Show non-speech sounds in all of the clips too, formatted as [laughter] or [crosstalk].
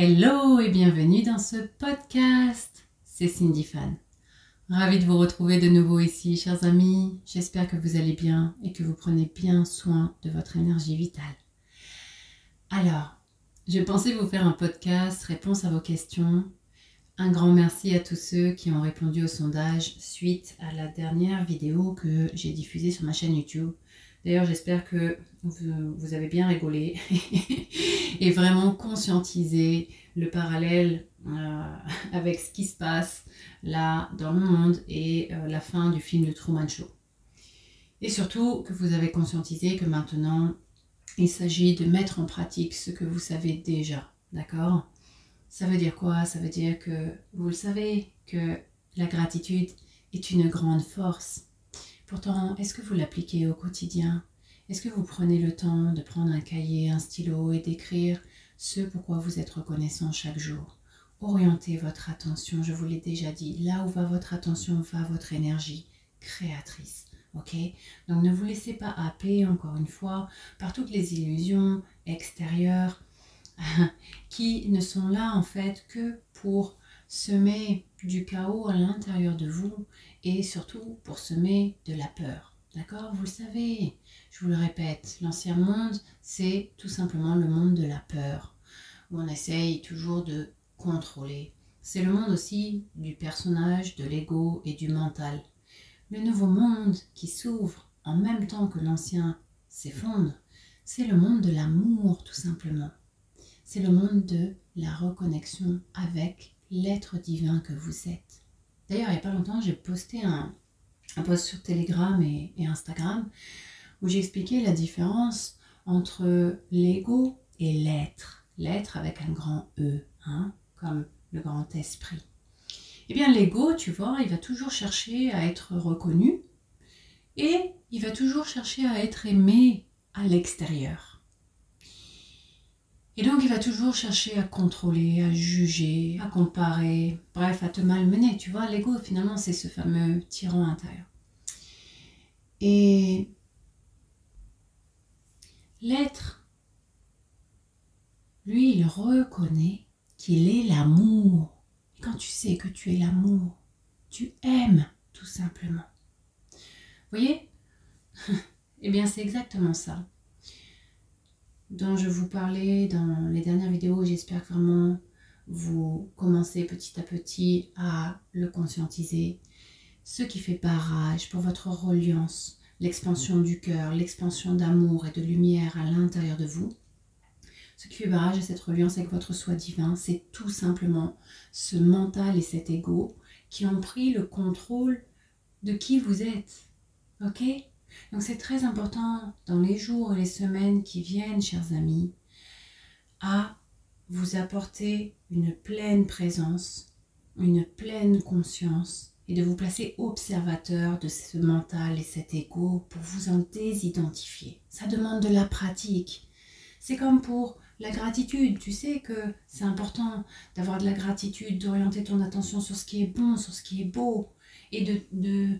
Hello et bienvenue dans ce podcast. C'est Cindy Fan. Ravie de vous retrouver de nouveau ici, chers amis. J'espère que vous allez bien et que vous prenez bien soin de votre énergie vitale. Alors, je pensais vous faire un podcast réponse à vos questions. Un grand merci à tous ceux qui ont répondu au sondage suite à la dernière vidéo que j'ai diffusée sur ma chaîne YouTube. D'ailleurs, j'espère que vous, avez bien rigolé [laughs] et vraiment conscientisé le parallèle euh, [laughs] avec ce qui se passe là dans le monde et euh, la fin du film de Truman Show. Et surtout que vous avez conscientisé que maintenant, il s'agit de mettre en pratique ce que vous savez déjà. D'accord? Ça veut dire quoi? Ça veut dire que vous le savez, que la gratitude est une grande force Pourtant, est-ce que vous l'appliquez au quotidien? Est-ce que vous prenez le temps de prendre un cahier, un stylo et d'écrire ce pourquoi vous êtes reconnaissant chaque jour? Orientez votre attention, je vous l'ai déjà dit, là où va votre attention va votre énergie créatrice. Ok? Donc ne vous laissez pas happer, encore une fois, par toutes les illusions extérieures [laughs] qui ne sont là en fait que pour semer du chaos à l'intérieur de vous et surtout pour semer de la peur. D'accord Vous le savez, je vous le répète, l'ancien monde, c'est tout simplement le monde de la peur, où on essaye toujours de contrôler. C'est le monde aussi du personnage, de l'ego et du mental. Le nouveau monde qui s'ouvre en même temps que l'ancien s'effondre, c'est le monde de l'amour tout simplement. C'est le monde de la reconnexion avec l'être divin que vous êtes. D'ailleurs, il n'y a pas longtemps, j'ai posté un, post sur Telegram et, Instagram où j'expliquais la différence entre l'ego et l'être. L'être avec un grand E, hein, comme le grand esprit. Eh bien, l'ego, tu vois, il va toujours chercher à être reconnu et il va toujours chercher à être aimé à l'extérieur. Et donc il va toujours chercher à contrôler, à juger, à comparer, bref, à te malmener. Tu vois, l'ego finalement c'est ce fameux tyran intérieur. Et l'être, lui, il reconnaît qu'il est l'amour. Quand tu sais que tu es l'amour, tu aimes tout simplement. Voyez? [laughs] Eh bien c'est exactement ça dont je vous parlais dans les dernières vidéos. J'espère vraiment vous commencez petit à petit à le conscientiser. Ce qui fait barrage pour votre reliance, l'expansion du cœur, l'expansion d'amour et de lumière à l'intérieur de vous. Ce qui fait barrage à cette reliance avec votre soi divin, c'est tout simplement ce mental et cet ego qui ont pris le contrôle de qui vous êtes. Ok? Donc c'est très important dans les jours et les semaines qui viennent, chers amis, à vous apporter une pleine présence, une pleine conscience et de vous placer observateur de ce mental et cet ego pour vous en désidentifier. Ça demande de la pratique. C'est comme pour la gratitude. Tu sais que c'est important d'avoir de la gratitude, d'orienter ton attention sur ce qui est bon, sur ce qui est beau et de, de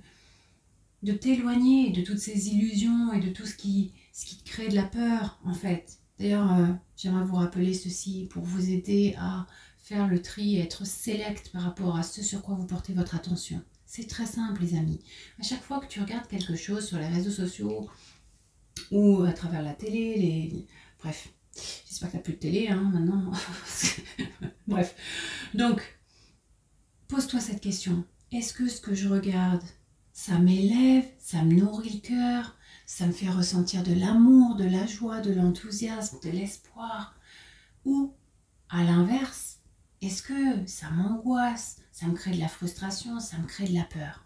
de t'éloigner de toutes ces illusions et de tout ce qui, ce qui te crée de la peur, en fait. D'ailleurs, euh, j'aimerais vous rappeler ceci pour vous aider à faire le tri et être select par rapport à ce sur quoi vous portez votre attention. C'est très simple, les amis. À chaque fois que tu regardes quelque chose sur les réseaux sociaux ou à travers la télé, les... bref, j'espère que tu n'as plus de télé hein, maintenant. [laughs] bref. Donc, pose-toi cette question. Est-ce que ce que je regarde ça m'élève, ça me nourrit le cœur, ça me fait ressentir de l'amour, de la joie, de l'enthousiasme, de l'espoir. Ou, à l'inverse, est-ce que ça m'angoisse, ça me crée de la frustration, ça me crée de la peur?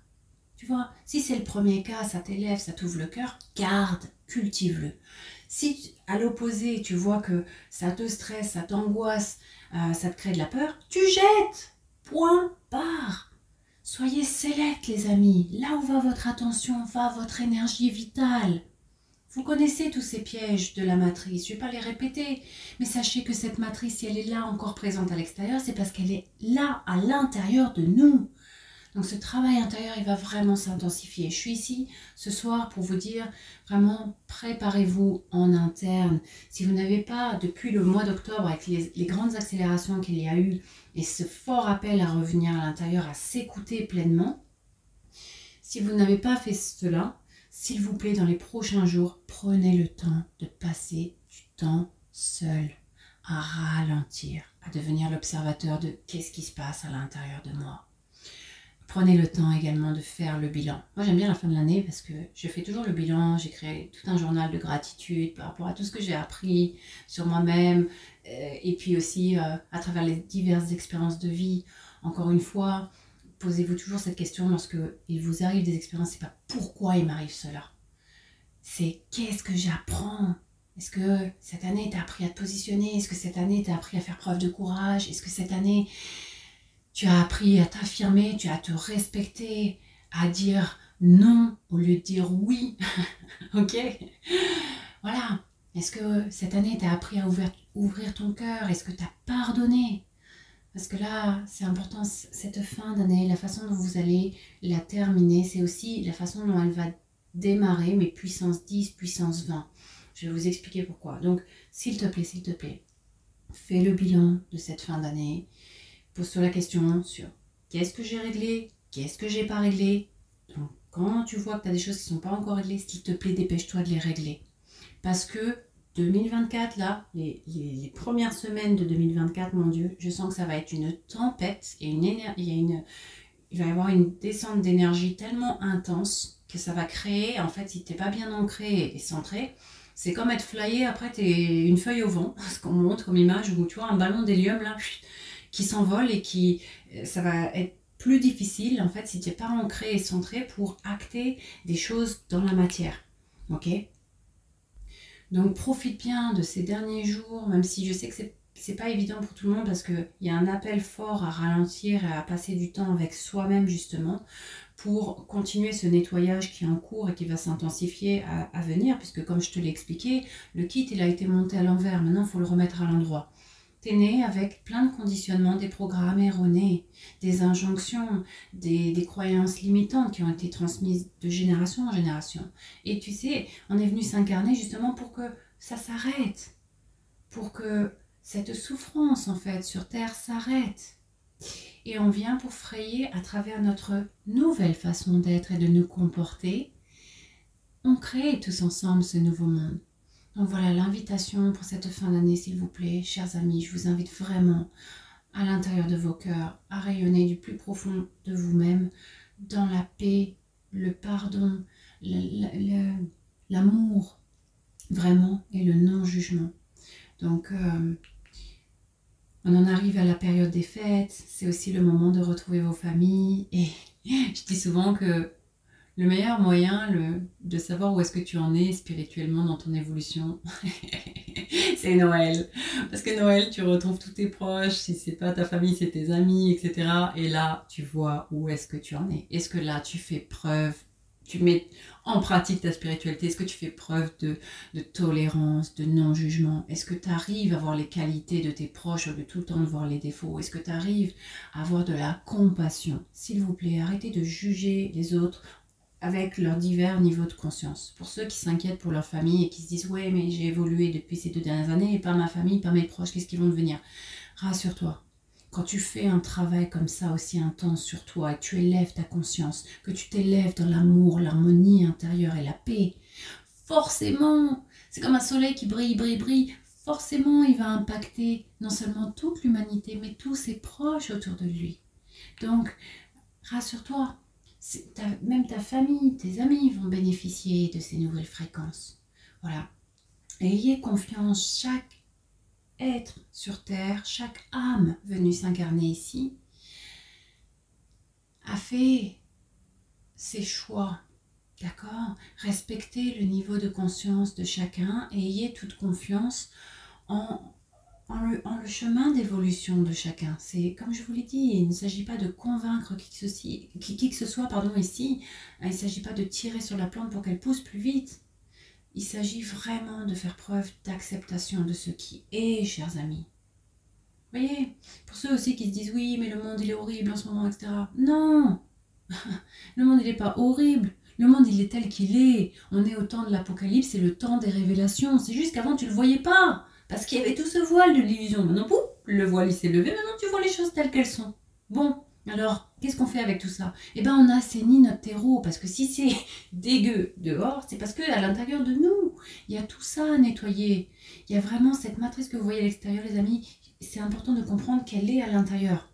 Tu vois, si c'est le premier cas, ça t'élève, ça t'ouvre le cœur, garde, cultive-le. Si à l'opposé, tu vois que ça te stresse, ça t'angoisse, euh, ça te crée de la peur, tu jettes. Point, barre. Soyez sélects, les amis. Là où va votre attention, va votre énergie vitale. Vous connaissez tous ces pièges de la matrice, je ne vais pas les répéter, mais sachez que cette matrice, si elle est là encore présente à l'extérieur, c'est parce qu'elle est là à l'intérieur de nous. Donc ce travail intérieur, il va vraiment s'intensifier. Je suis ici ce soir pour vous dire vraiment préparez-vous en interne. Si vous n'avez pas, depuis le mois d'octobre, avec les, grandes accélérations qu'il y a eu et ce fort appel à revenir à l'intérieur, à s'écouter pleinement, si vous n'avez pas fait cela, s'il vous plaît, dans les prochains jours, prenez le temps de passer du temps seul, à ralentir, à devenir l'observateur de qu'est-ce qui se passe à l'intérieur de moi Prenez le temps également de faire le bilan. Moi j'aime bien la fin de l'année parce que je fais toujours le bilan, j'ai créé tout un journal de gratitude par rapport à tout ce que j'ai appris sur moi-même euh, et puis aussi euh, à travers les diverses expériences de vie. Encore une fois, posez-vous toujours cette question lorsque il vous arrive des expériences, c'est pas pourquoi il m'arrive cela. C'est qu'est-ce que j'apprends? Est-ce que cette année t'as appris à te positionner? Est-ce que cette année t'as appris à faire preuve de courage? Est-ce que cette année tu as appris à t'affirmer, tu as à te respecter, à dire non au lieu de dire oui. [laughs] ok? Voilà. Est-ce que cette année, tu as appris à ouvrir, ouvrir ton cœur? Est-ce que tu as pardonné? Parce que là, c'est important, cette fin d'année, la façon dont vous allez la terminer, c'est aussi la façon dont elle va démarrer, mes puissance 10, puissance 20. Je vais vous expliquer pourquoi. Donc, s'il te plaît, s'il te plaît, fais le bilan de cette fin d'année pose-toi la question sur qu'est-ce que j'ai réglé, qu'est-ce que j'ai pas réglé. Donc, quand tu vois que tu as des choses qui sont pas encore réglées, s'il te plaît, dépêche-toi de les régler. Parce que 2024, là, les, premières semaines de 2024, mon Dieu, je sens que ça va être une tempête et une il, y a une, il va y avoir une descente d'énergie tellement intense que ça va créer, en fait, si tu n'es pas bien ancré et centré, c'est comme être flyé, après es une feuille au vent, [laughs] ce qu'on montre comme image, où tu vois un ballon d'hélium là, qui s'envolent et qui, euh, ça va être plus difficile en fait si tu n'es pas ancré et centré pour acter des choses dans la matière. Ok? Donc profite bien de ces derniers jours, même si je sais que c'est c'est pas évident pour tout le monde parce qu'il y a un appel fort à ralentir et à passer du temps avec soi-même justement pour continuer ce nettoyage qui est en cours et qui va s'intensifier à, à, venir puisque comme je te l'ai expliqué, le kit il a été monté à l'envers, maintenant il faut le remettre à l'endroit. T'es né avec plein de conditionnements, des programmes erronés, des injonctions, des, croyances limitantes qui ont été transmises de génération en génération. Et tu sais, on est venu s'incarner justement pour que ça s'arrête, pour que cette souffrance en fait sur Terre s'arrête. Et on vient pour frayer à travers notre nouvelle façon d'être et de nous comporter. On crée tous ensemble ce nouveau monde. Donc voilà l'invitation pour cette fin d'année, s'il vous plaît, chers amis. Je vous invite vraiment à l'intérieur de vos cœurs à rayonner du plus profond de vous-même dans la paix, le pardon, l'amour, vraiment, et le non-jugement. Donc, euh, on en arrive à la période des fêtes, c'est aussi le moment de retrouver vos familles. Et [laughs] je dis souvent que le meilleur moyen le, de savoir où est-ce que tu en es spirituellement dans ton évolution, [laughs] c'est Noël. Parce que Noël, tu retrouves tous tes proches, si c'est pas ta famille, c'est tes amis, etc. Et là, tu vois où est-ce que tu en es. Est-ce que là, tu fais preuve, tu mets en pratique ta spiritualité? Est-ce que tu fais preuve de, tolérance, de non-jugement? Est-ce que tu arrives à voir les qualités de tes proches au de tout le temps de voir les défauts? Est-ce que tu arrives à avoir de la compassion? S'il vous plaît, arrêtez de juger les autres avec leurs divers niveaux de conscience. Pour ceux qui s'inquiètent pour leur famille et qui se disent ouais mais j'ai évolué depuis ces deux dernières années et pas ma famille, pas mes proches, qu'est-ce qu'ils vont devenir? Rassure-toi. Quand tu fais un travail comme ça aussi intense sur toi et que tu élèves ta conscience, que tu t'élèves dans l'amour, l'harmonie intérieure et la paix, forcément, c'est comme un soleil qui brille, brille, brille, forcément il va impacter non seulement toute l'humanité mais tous ses proches autour de lui. Donc, rassure-toi, même ta famille, tes amis vont bénéficier de ces nouvelles fréquences. Voilà. Ayez confiance, chaque être sur Terre, chaque âme venue s'incarner ici, a fait ses choix. D'accord? Respectez le niveau de conscience de chacun et ayez toute confiance en, en le, chemin d'évolution de chacun. C'est comme je vous l'ai dit, il ne s'agit pas de convaincre qui que, ce soit pardon, ici. Il ne s'agit pas de tirer sur la plante pour qu'elle pousse plus vite. Il s'agit vraiment de faire preuve d'acceptation de ce qui est, chers amis. Vous voyez Pour ceux aussi qui se disent oui, mais le monde il est horrible en ce moment, etc. Non [laughs] le monde, il n'est pas horrible. Le monde, il est tel qu'il est. On est au temps de l'Apocalypse, c'est le temps des révélations. C'est juste qu'avant, tu ne le voyais pas. Parce qu'il y avait tout ce voile de l'illusion. Maintenant, pouf, le voile, il s'est levé. Maintenant, tu vois les choses telles qu'elles sont. Bon, alors, qu'est-ce qu'on fait avec tout ça? Eh bien, on assainit notre terreau, parce que si c'est [laughs] dégueu dehors, c'est parce qu'à l'intérieur de nous, il y a tout ça à nettoyer. Il y a vraiment cette matrice que vous voyez à l'extérieur, les amis. C'est important de comprendre qu'elle est à l'intérieur.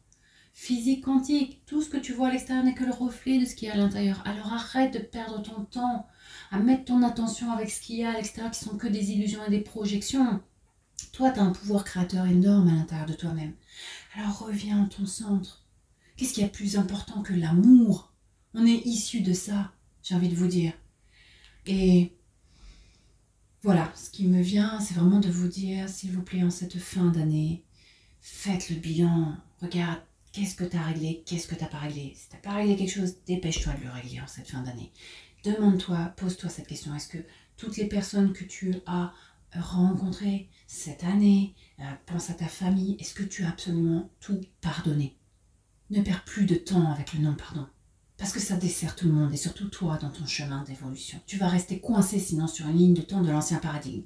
Physique quantique, tout ce que tu vois à l'extérieur n'est que le reflet de ce qui est à l'intérieur. Alors arrête de perdre ton temps à mettre ton attention avec ce qu'il y a à l'extérieur qui sont que des illusions et des projections. Toi, tu as un pouvoir créateur énorme à l'intérieur de toi-même. Alors reviens à ton centre Qu'est-ce qui est plus important que l'amour? On est issu de ça, j'ai envie de vous dire. Et voilà, ce qui me vient, c'est vraiment de vous dire, s'il vous plaît, en cette fin d'année, faites le bilan. Regarde, qu'est-ce que tu as réglé, qu'est-ce que tu n'as pas réglé? Si tu n'as pas réglé quelque chose, dépêche-toi de le régler en cette fin d'année. Demande-toi, pose-toi cette question. Est-ce que toutes les personnes que tu as rencontrées cette année, euh, pense à ta famille, est-ce que tu as absolument tout pardonné? Ne perds plus de temps avec le non-pardon. Parce que ça dessert tout le monde et surtout toi dans ton chemin d'évolution. Tu vas rester coincé sinon sur une ligne de temps de l'ancien paradigme.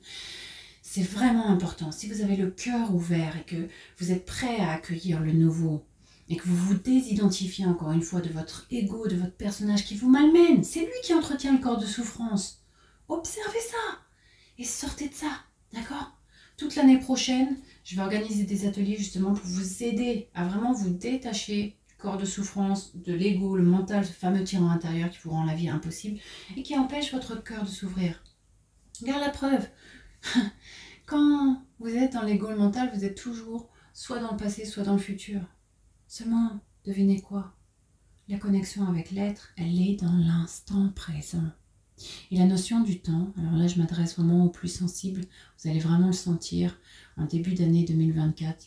C'est vraiment important. Si vous avez le cœur ouvert et que vous êtes prêt à accueillir le nouveau et que vous vous désidentifiez encore une fois de votre ego, de votre personnage qui vous malmène, c'est lui qui entretient le corps de souffrance. Observez ça et sortez de ça. D'accord? Toute l'année prochaine, je vais organiser des ateliers justement pour vous aider à vraiment vous détacher du corps de souffrance, de l'ego, le mental, ce fameux tyran intérieur qui vous rend la vie impossible et qui empêche votre cœur de s'ouvrir. Regarde la preuve. [laughs] Quand vous êtes dans l'ego, le mental, vous êtes toujours soit dans le passé, soit dans le futur. Seulement, devinez quoi? La connexion avec l'être, elle est dans l'instant présent. Et la notion du temps, alors là je m'adresse vraiment aux plus sensibles, vous allez vraiment le sentir en début d'année 2024,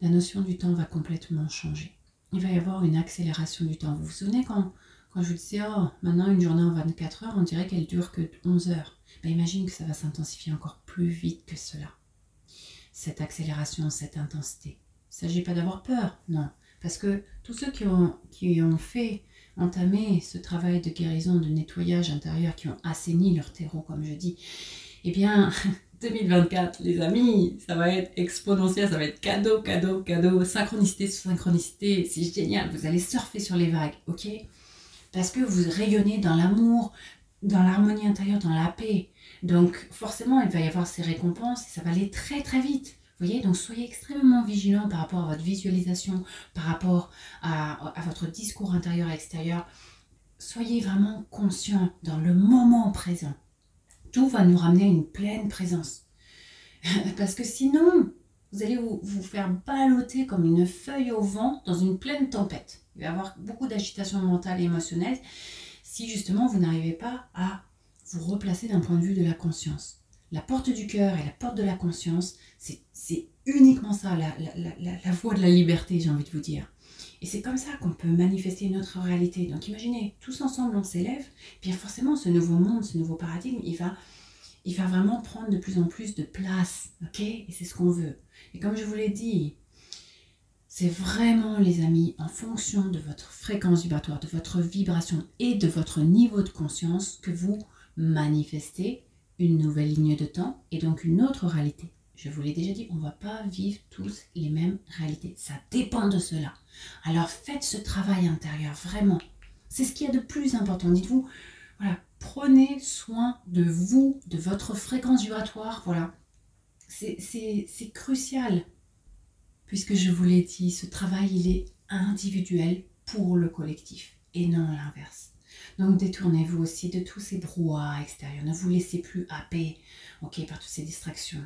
la notion du temps va complètement changer. Il va y avoir une accélération du temps. Vous vous souvenez quand, quand je vous disais, oh, maintenant une journée en 24 heures, on dirait qu'elle dure que 11 heures. Ben, imagine que ça va s'intensifier encore plus vite que cela. Cette accélération, cette intensité. Il ne s'agit pas d'avoir peur, non. Parce que tous ceux qui ont, qui ont fait entamé ce travail de guérison, de nettoyage intérieur, qui ont assaini leur terreau, comme je dis, eh bien, [laughs] 2024, les amis, ça va être exponentiel, ça va être cadeau, cadeau, cadeau, synchronicité synchronicité, c'est génial, vous allez surfer sur les vagues, ok? Parce que vous rayonnez dans l'amour, dans l'harmonie intérieure, dans la paix. Donc forcément, il va y avoir ces récompenses et ça va aller très très vite voyez, donc soyez extrêmement vigilant par rapport à votre visualisation, par rapport à, votre discours intérieur et extérieur. Soyez vraiment conscient dans le moment présent. Tout va nous ramener à une pleine présence. [laughs] Parce que sinon, vous allez vous, vous, faire balloter comme une feuille au vent dans une pleine tempête. Il va y avoir beaucoup d'agitation mentale et émotionnelle si justement vous n'arrivez pas à vous replacer d'un point de vue de la conscience. La porte du cœur et la porte de la conscience, c'est uniquement ça, la, la, voie de la liberté, j'ai envie de vous dire. Et c'est comme ça qu'on peut manifester notre réalité. Donc imaginez, tous ensemble on s'élève, puis forcément ce nouveau monde, ce nouveau paradigme, il va, il va vraiment prendre de plus en plus de place. Ok? Et c'est ce qu'on veut. Et comme je vous l'ai dit, c'est vraiment les amis, en fonction de votre fréquence vibratoire, de votre vibration et de votre niveau de conscience que vous manifestez une nouvelle ligne de temps et donc une autre réalité. Je vous l'ai déjà dit, on ne va pas vivre tous les mêmes réalités. Ça dépend de cela. Alors faites ce travail intérieur, vraiment. C'est ce qu'il y a de plus important. Dites-vous, voilà, prenez soin de vous, de votre fréquence vibratoire. Voilà, c'est crucial. Puisque je vous l'ai dit, ce travail, il est individuel pour le collectif et non l'inverse. Donc détournez-vous aussi de tous ces brouhahs extérieurs. Ne vous laissez plus happer ok, par toutes ces distractions.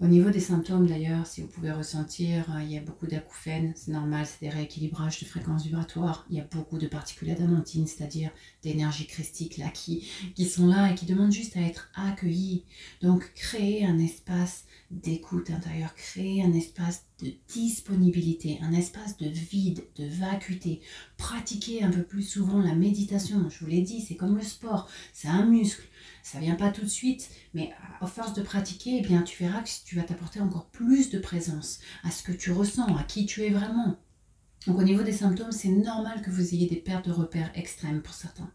Au niveau des symptômes d'ailleurs, si vous pouvez ressentir, euh, il y a beaucoup d'acouphènes, c'est normal, c'est des rééquilibrages de fréquences vibratoires. Il y a beaucoup de particules adamantines, c'est-à-dire d'énergie christique là qui, qui sont là et qui demandent juste à être accueillis. Donc créer un espace d'écoute intérieure, créer un espace de disponibilité, un espace de vide, de vacuité. Pratiquer un peu plus souvent la méditation, je vous l'ai dit, c'est comme le sport, c'est un muscle. Ça vient pas tout de suite, mais à force de pratiquer, eh bien, tu verras que tu vas t'apporter encore plus de présence à ce que tu ressens, à qui tu es vraiment. Donc au niveau des symptômes, c'est normal que vous ayez des pertes de repères extrêmes pour certains.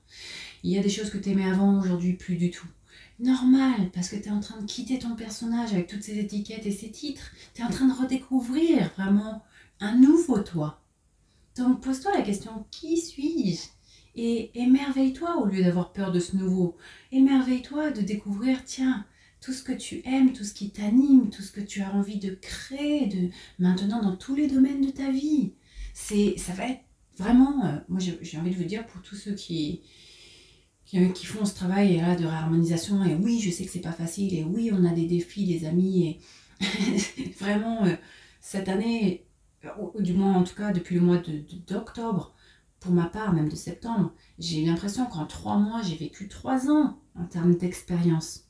Il y a des choses que tu aimais avant, aujourd'hui plus du tout. Normal, parce que tu es en train de quitter ton personnage avec toutes ces étiquettes et ces titres. Tu es en train de redécouvrir vraiment un nouveau toi. Donc pose-toi la question, qui suis-je? Et émerveille-toi au lieu d'avoir peur de ce nouveau. Émerveille-toi de découvrir, tiens, tout ce que tu aimes, tout ce qui t'anime, tout ce que tu as envie de créer, maintenant dans tous les domaines de ta vie. C'est, ça va être vraiment, euh, moi j'ai envie de vous dire pour tous ceux qui, qui, font ce travail là, de réharmonisation, et oui, je sais que c'est pas facile, et oui, on a des défis, des amis, et [laughs] vraiment, euh, cette année, ou, du moins en tout cas depuis le mois d'octobre, pour ma part, même de septembre, j'ai l'impression qu'en trois mois, j'ai vécu trois ans en termes d'expérience.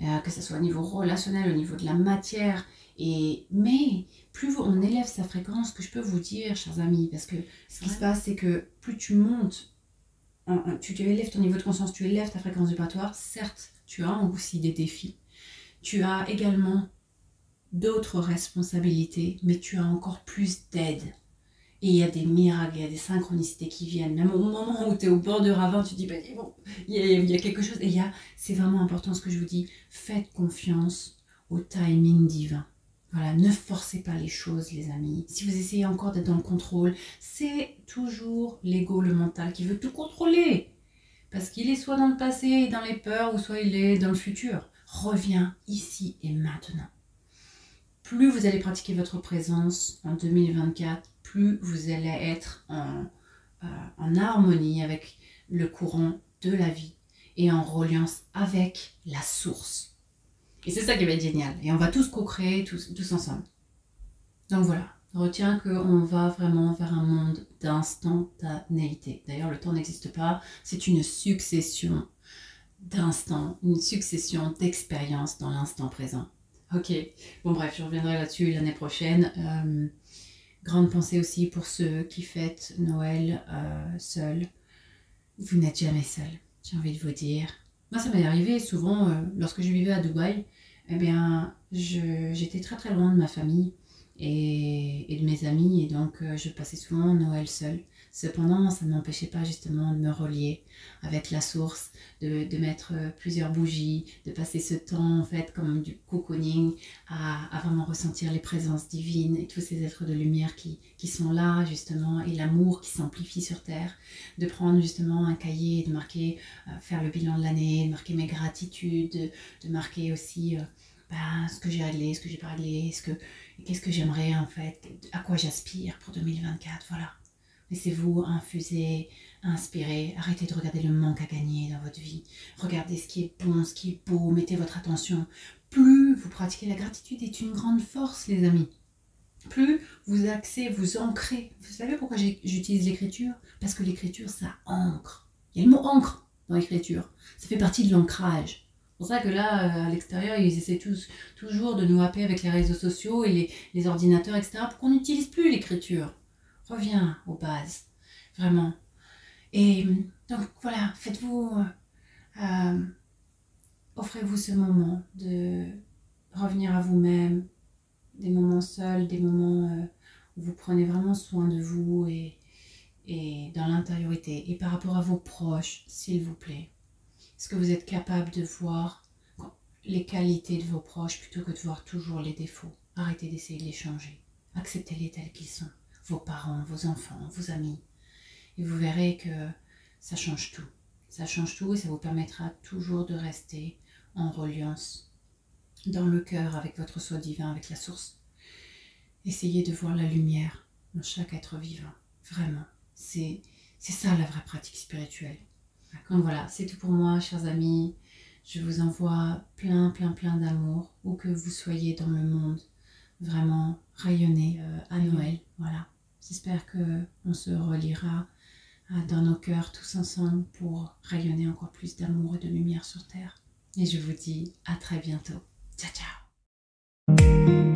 Euh, que ce soit au niveau relationnel, au niveau de la matière. Et, mais plus on élève sa fréquence, que je peux vous dire, chers amis, parce que ce qui se passe, c'est que plus tu montes, tu, tu élèves ton niveau de conscience, tu élèves ta fréquence vibratoire, certes, tu as aussi des défis. Tu as également d'autres responsabilités, mais tu as encore plus d'aide. Et il y a des miracles, il y a des synchronicités qui viennent. Même au moment où tu es au bord de ravin, tu dis, bah, bon, il y, a, quelque chose. Et il y a, c'est vraiment important ce que je vous dis, faites confiance au timing divin. Voilà, ne forcez pas les choses, les amis. Si vous essayez encore d'être dans le contrôle, c'est toujours l'ego, le mental, qui veut tout contrôler. Parce qu'il est soit dans le passé dans les peurs, ou soit il est dans le futur. Reviens ici et maintenant plus vous allez pratiquer votre présence en 2024, plus vous allez être en, euh, en harmonie avec le courant de la vie et en reliance avec la source. Et c'est ça qui va être génial. Et on va tous co-créer tous, tous ensemble. Donc voilà, retiens qu'on va vraiment vers un monde d'instantanéité. D'ailleurs, le temps n'existe pas, c'est une succession d'instants, une succession d'expériences dans l'instant présent. Ok, bon bref, je reviendrai là-dessus l'année prochaine. Euh, grande pensée aussi pour ceux qui fêtent Noël euh, seuls. Vous n'êtes jamais seul, j'ai envie de vous dire. Moi, ça m'est arrivé souvent, euh, lorsque je vivais à Dubaï, eh bien, j'étais très très loin de ma famille et, et de mes amis, et donc je passais souvent Noël seul. Cependant, ça ne m'empêchait pas justement de me relier avec la source, de, mettre euh, plusieurs bougies, de passer ce temps en fait comme du cocooning à, vraiment ressentir les présences divines et tous ces êtres de lumière qui, sont là justement et l'amour qui s'amplifie sur Terre, de prendre justement un cahier, de marquer, euh, faire le bilan de l'année, de marquer mes gratitudes, de, marquer aussi... Euh, bah, ce que j'ai réglé, ce que j'ai pas réglé, ce que, qu'est-ce que j'aimerais en fait, à quoi j'aspire pour 2024, voilà. Laissez-vous infuser, inspirer. Arrêtez de regarder le manque à gagner dans votre vie. Regardez ce qui est bon, ce qui est beau. Mettez votre attention. Plus vous pratiquez la gratitude est une grande force, les amis. Plus vous axez, vous ancrez. Vous savez pourquoi j'utilise l'écriture? Parce que l'écriture, ça ancre. Il y a le mot ancre dans l'écriture. Ça fait partie de l'ancrage. C'est pour ça que là, euh, à l'extérieur, ils essaient tous, toujours de nous happer avec les réseaux sociaux et les, les ordinateurs, etc., pour qu'on n'utilise plus l'écriture. Reviens aux bases, vraiment. Et donc voilà, faites-vous, euh, euh, offrez-vous ce moment de revenir à vous-même, des moments seuls, des moments euh, où vous prenez vraiment soin de vous et, et dans l'intériorité. Et par rapport à vos proches, s'il vous plaît, est-ce que vous êtes capable de voir les qualités de vos proches plutôt que de voir toujours les défauts? Arrêtez d'essayer de les changer. Acceptez-les tels qu'ils sont vos parents, vos enfants, vos amis. Et vous verrez que ça change tout. Ça change tout et ça vous permettra toujours de rester en reliance dans le cœur avec votre soi divin, avec la source. Essayez de voir la lumière dans chaque être vivant. Vraiment. C'est, ça la vraie pratique spirituelle. Donc voilà, c'est tout pour moi, chers amis. Je vous envoie plein, plein, plein d'amour, où que vous soyez dans le monde. Vraiment rayonner euh, à Noël. Voilà. J'espère que on se reliera euh, dans nos cœurs tous ensemble pour rayonner encore plus d'amour et de lumière sur Terre. Et je vous dis à très bientôt. Ciao ciao